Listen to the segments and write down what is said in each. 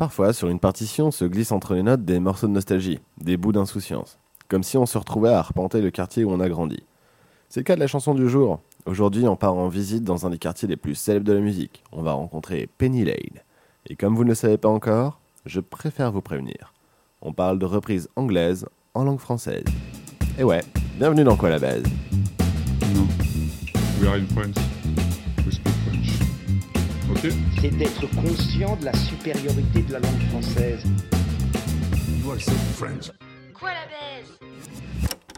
Parfois, sur une partition se glissent entre les notes des morceaux de nostalgie, des bouts d'insouciance, comme si on se retrouvait à arpenter le quartier où on a grandi. C'est le cas de la chanson du jour. Aujourd'hui, on part en visite dans un des quartiers les plus célèbres de la musique. On va rencontrer Penny Lane. Et comme vous ne le savez pas encore, je préfère vous prévenir. On parle de reprise anglaise en langue française. Et ouais, bienvenue dans Quoi la base? France. C'est d'être conscient de la supériorité de la langue française. Quoi la baise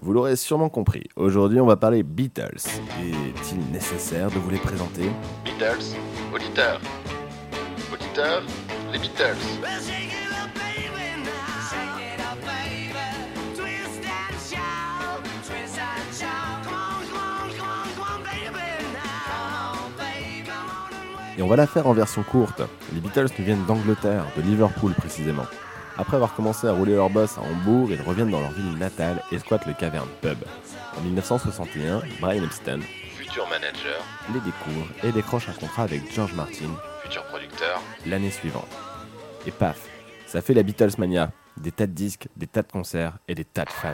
Vous l'aurez sûrement compris, aujourd'hui on va parler Beatles. Est-il nécessaire de vous les présenter? Beatles, auditeurs. Auditeurs, les Beatles. Et on va la faire en version courte. Les Beatles nous viennent d'Angleterre, de Liverpool précisément. Après avoir commencé à rouler leur boss à Hambourg, ils reviennent dans leur ville natale et squattent le Cavern Pub. En 1961, Brian Epstein Futur manager, les découvre et décroche un contrat avec George Martin futur producteur. l'année suivante. Et paf, ça fait la Beatles mania. Des tas de disques, des tas de concerts et des tas de fans.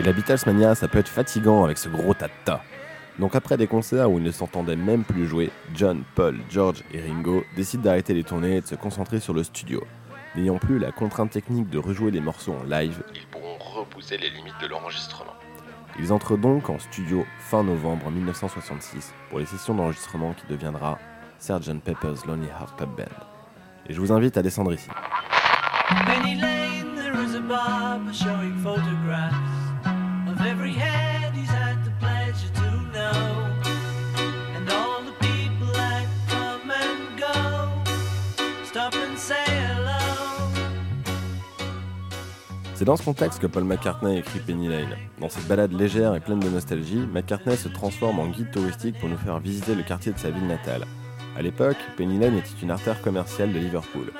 Et la Beatles mania, ça peut être fatigant avec ce gros tas de tas. Donc après des concerts où ils ne s'entendaient même plus jouer, John, Paul, George et Ringo décident d'arrêter les tournées et de se concentrer sur le studio. N'ayant plus la contrainte technique de rejouer les morceaux en live, Ils pourront repousser les limites de l'enregistrement. ils entrent donc en studio fin novembre 1966 pour les sessions d'enregistrement qui deviendra Sgt Pepper's Lonely Heart Club Band. Et je vous invite à descendre ici. C'est dans ce contexte que Paul McCartney écrit Penny Lane. Dans cette balade légère et pleine de nostalgie, McCartney se transforme en guide touristique pour nous faire visiter le quartier de sa ville natale. À l'époque, Penny Lane était une artère commerciale de Liverpool.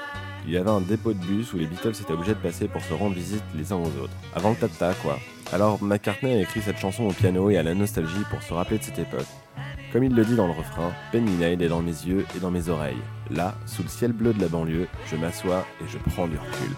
Il y avait un dépôt de bus où les Beatles étaient obligés de passer pour se rendre visite les uns aux autres. Avant le tata, quoi. Alors McCartney a écrit cette chanson au piano et à la nostalgie pour se rappeler de cette époque. Comme il le dit dans le refrain, Penny Lane est dans mes yeux et dans mes oreilles. Là, sous le ciel bleu de la banlieue, je m'assois et je prends du recul.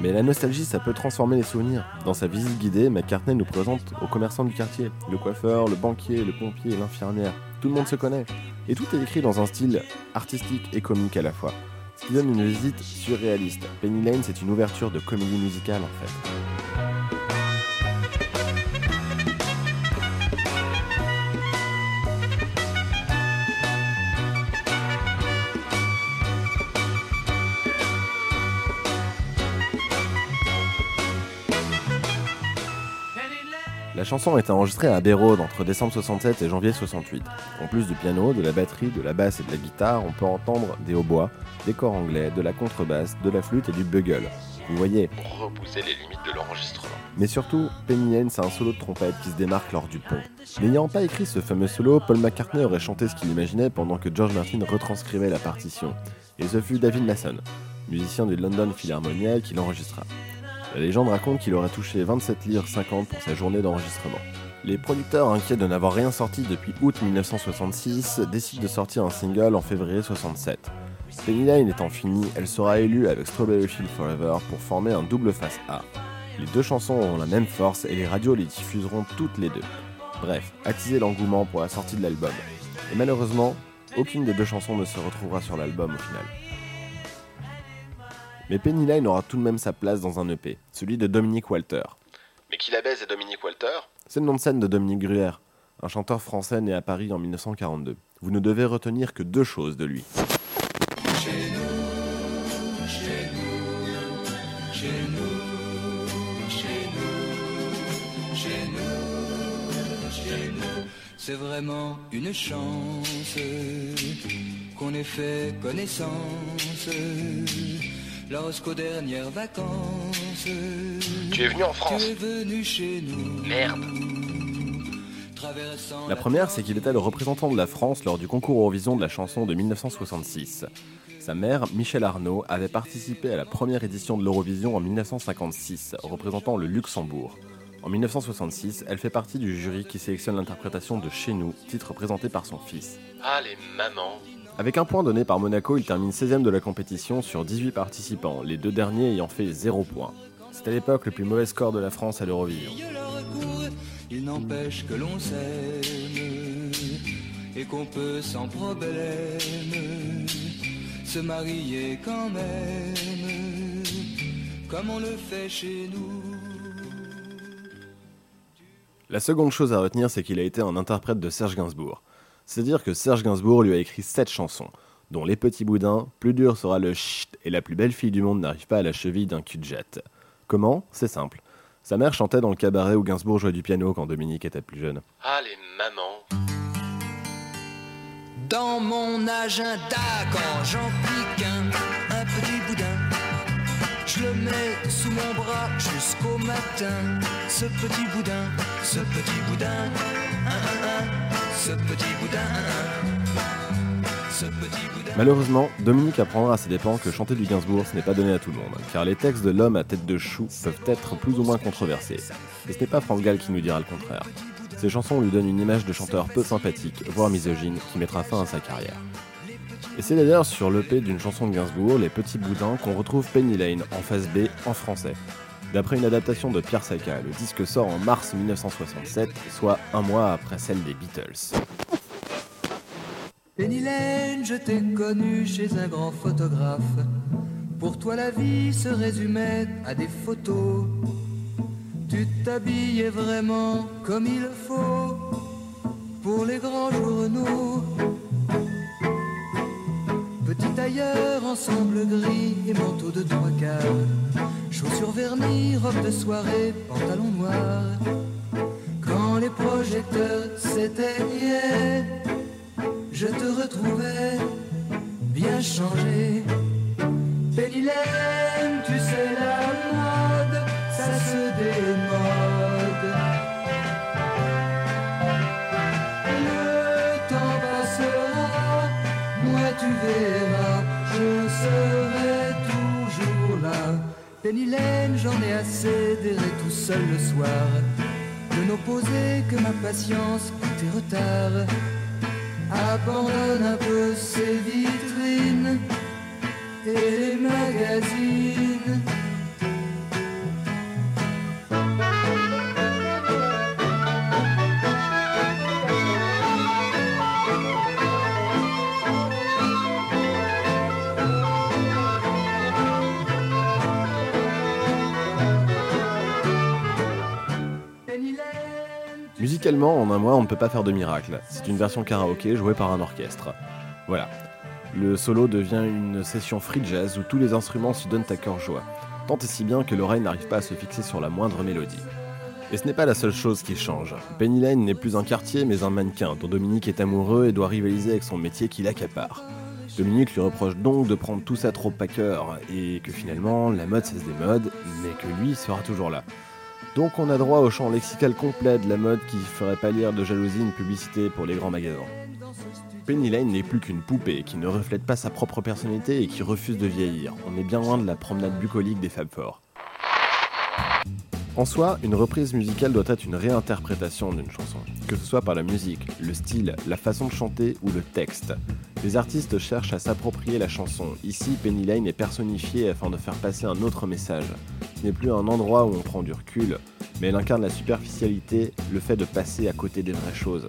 Mais la nostalgie, ça peut transformer les souvenirs. Dans sa visite guidée, McCartney nous présente aux commerçants du quartier. Le coiffeur, le banquier, le pompier l'infirmière. Tout le monde se connaît. Et tout est écrit dans un style artistique et comique à la fois. Ce qui donne une visite surréaliste. Penny Lane, c'est une ouverture de comédie musicale en fait. La chanson a été enregistrée à Road entre décembre 67 et janvier 68. En plus du piano, de la batterie, de la basse et de la guitare, on peut entendre des hautbois, des corps anglais, de la contrebasse, de la flûte et du bugle. Vous voyez, Pour repousser les limites de l'enregistrement. Mais surtout, Penny Lane, c'est un solo de trompette qui se démarque lors du pont. N'ayant pas écrit ce fameux solo, Paul McCartney aurait chanté ce qu'il imaginait pendant que George Martin retranscrivait la partition. Et ce fut David Mason, musicien du London Philharmonia, qui l'enregistra. La légende raconte qu'il aurait touché 27 livres 50 pour sa journée d'enregistrement. Les producteurs, inquiets de n'avoir rien sorti depuis août 1966, décident de sortir un single en février 67. Penny étant finie, elle sera élue avec Strawberry Field Forever pour former un double face A. Les deux chansons auront la même force et les radios les diffuseront toutes les deux. Bref, attiser l'engouement pour la sortie de l'album. Et malheureusement, aucune des deux chansons ne se retrouvera sur l'album au final. Mais Penny Lane aura tout de même sa place dans un EP, celui de Dominique Walter. Mais qui la baise est Dominique Walter C'est le nom de scène de Dominique Gruère, un chanteur français né à Paris en 1942. Vous ne devez retenir que deux choses de lui. C'est vraiment une chance qu'on ait fait connaissance lorsqu'aux dernières vacances Tu es venu en France. tu es venu chez nous. Merde. traversant La première, c'est qu'il était le représentant de la France lors du concours Eurovision de la chanson de 1966. Sa mère, Michel Arnaud, avait participé à la première édition de l'Eurovision en 1956, représentant le Luxembourg. En 1966, elle fait partie du jury qui sélectionne l'interprétation de Chez nous, titre présenté par son fils. Ah, les mamans. Avec un point donné par Monaco, il termine 16ème de la compétition sur 18 participants, les deux derniers ayant fait 0 points. C'est à l'époque le plus mauvais score de la France à l'Eurovision. leur recours, il n'empêche que l'on s'aime et qu'on peut sans problème se marier quand même, comme on le fait chez nous. La seconde chose à retenir, c'est qu'il a été un interprète de Serge Gainsbourg. C'est-à-dire que Serge Gainsbourg lui a écrit 7 chansons, dont Les Petits Boudins, Plus dur sera le chut et La plus belle fille du monde n'arrive pas à la cheville d'un cul-de-jet. Comment? C'est simple. Sa mère chantait dans le cabaret où Gainsbourg jouait du piano quand Dominique était plus jeune. Ah, les mamans. Dans mon agenda, quand j'en pique un, un petit boudin, je le mets sous mon bras jusqu'au matin. Ce petit boudin, ce petit boudin, un, un, un, ce petit. Malheureusement, Dominique apprendra à ses dépens que chanter du Gainsbourg ce n'est pas donné à tout le monde, car les textes de l'homme à tête de chou peuvent être plus ou moins controversés. Et ce n'est pas France Gall qui nous dira le contraire. Ces chansons lui donnent une image de chanteur peu sympathique, voire misogyne, qui mettra fin à sa carrière. Et c'est d'ailleurs sur l'EP d'une chanson de Gainsbourg, Les Petits Boudins, qu'on retrouve Penny Lane en phase B en français. D'après une adaptation de Pierre Sacca, le disque sort en mars 1967, soit un mois après celle des Beatles. Penny Lane, je t'ai connu chez un grand photographe. Pour toi, la vie se résumait à des photos. Tu t'habillais vraiment comme il faut pour les grands journaux. Petit tailleur, ensemble gris et manteau de trois quarts. Chaussures vernies, robe de soirée, pantalon noir. Quand les projecteurs s'éteignaient, je te retrouvais bien changé. Lane, tu sais la Penny j'en ai assez d'errer tout seul le soir, de n'opposer que ma patience à tes retards. Abandonne un peu ces vitrines et les magazines. Musicalement, en un mois, on ne peut pas faire de miracle. C'est une version karaoké jouée par un orchestre. Voilà. Le solo devient une session free jazz où tous les instruments se donnent à cœur joie. Tant et si bien que l'oreille n'arrive pas à se fixer sur la moindre mélodie. Et ce n'est pas la seule chose qui change. Penny Lane n'est plus un quartier mais un mannequin dont Dominique est amoureux et doit rivaliser avec son métier qui l'accapare. Dominique lui reproche donc de prendre tout ça trop à cœur et que finalement la mode cesse des modes mais que lui sera toujours là. Donc on a droit au champ lexical complet de la mode qui ferait pâlir de jalousie une publicité pour les grands magasins. Penny Lane n'est plus qu'une poupée qui ne reflète pas sa propre personnalité et qui refuse de vieillir. On est bien loin de la promenade bucolique des Fab Four. En soi, une reprise musicale doit être une réinterprétation d'une chanson, que ce soit par la musique, le style, la façon de chanter ou le texte. Les artistes cherchent à s'approprier la chanson. Ici, Penny Lane est personnifiée afin de faire passer un autre message. N'est plus un endroit où on prend du recul, mais elle incarne la superficialité, le fait de passer à côté des vraies choses.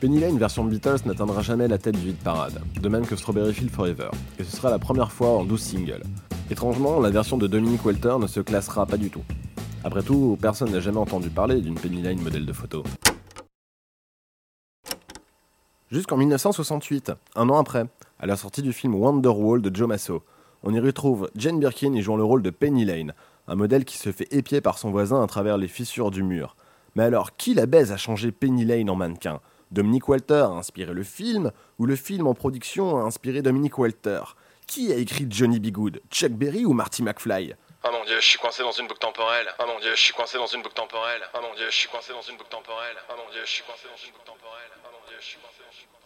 Penny Lane version Beatles n'atteindra jamais la tête du hit parade, de même que Strawberry Field Forever, et ce sera la première fois en 12 singles. Étrangement, la version de Dominic Walter ne se classera pas du tout. Après tout, personne n'a jamais entendu parler d'une Penny Lane modèle de photo. Jusqu'en 1968, un an après, à la sortie du film Wonderwall de Joe Masso, on y retrouve Jane Birkin y jouant le rôle de Penny Lane, un modèle qui se fait épier par son voisin à travers les fissures du mur. Mais alors, qui la baise a changé Penny Lane en mannequin? Dominic Walter a inspiré le film, ou le film en production a inspiré Dominic Walter? Qui a écrit Johnny B. Good? Chuck Berry ou Marty McFly? Oh mon dieu, je suis coincé dans une boucle temporelle. Oh mon dieu, je suis coincé dans une boucle temporelle. Oh mon dieu, je suis coincé dans une boucle temporelle. Oh mon dieu, je suis coincé dans une boucle temporelle. Oh mon dieu, je suis coincé dans une boucle temporelle.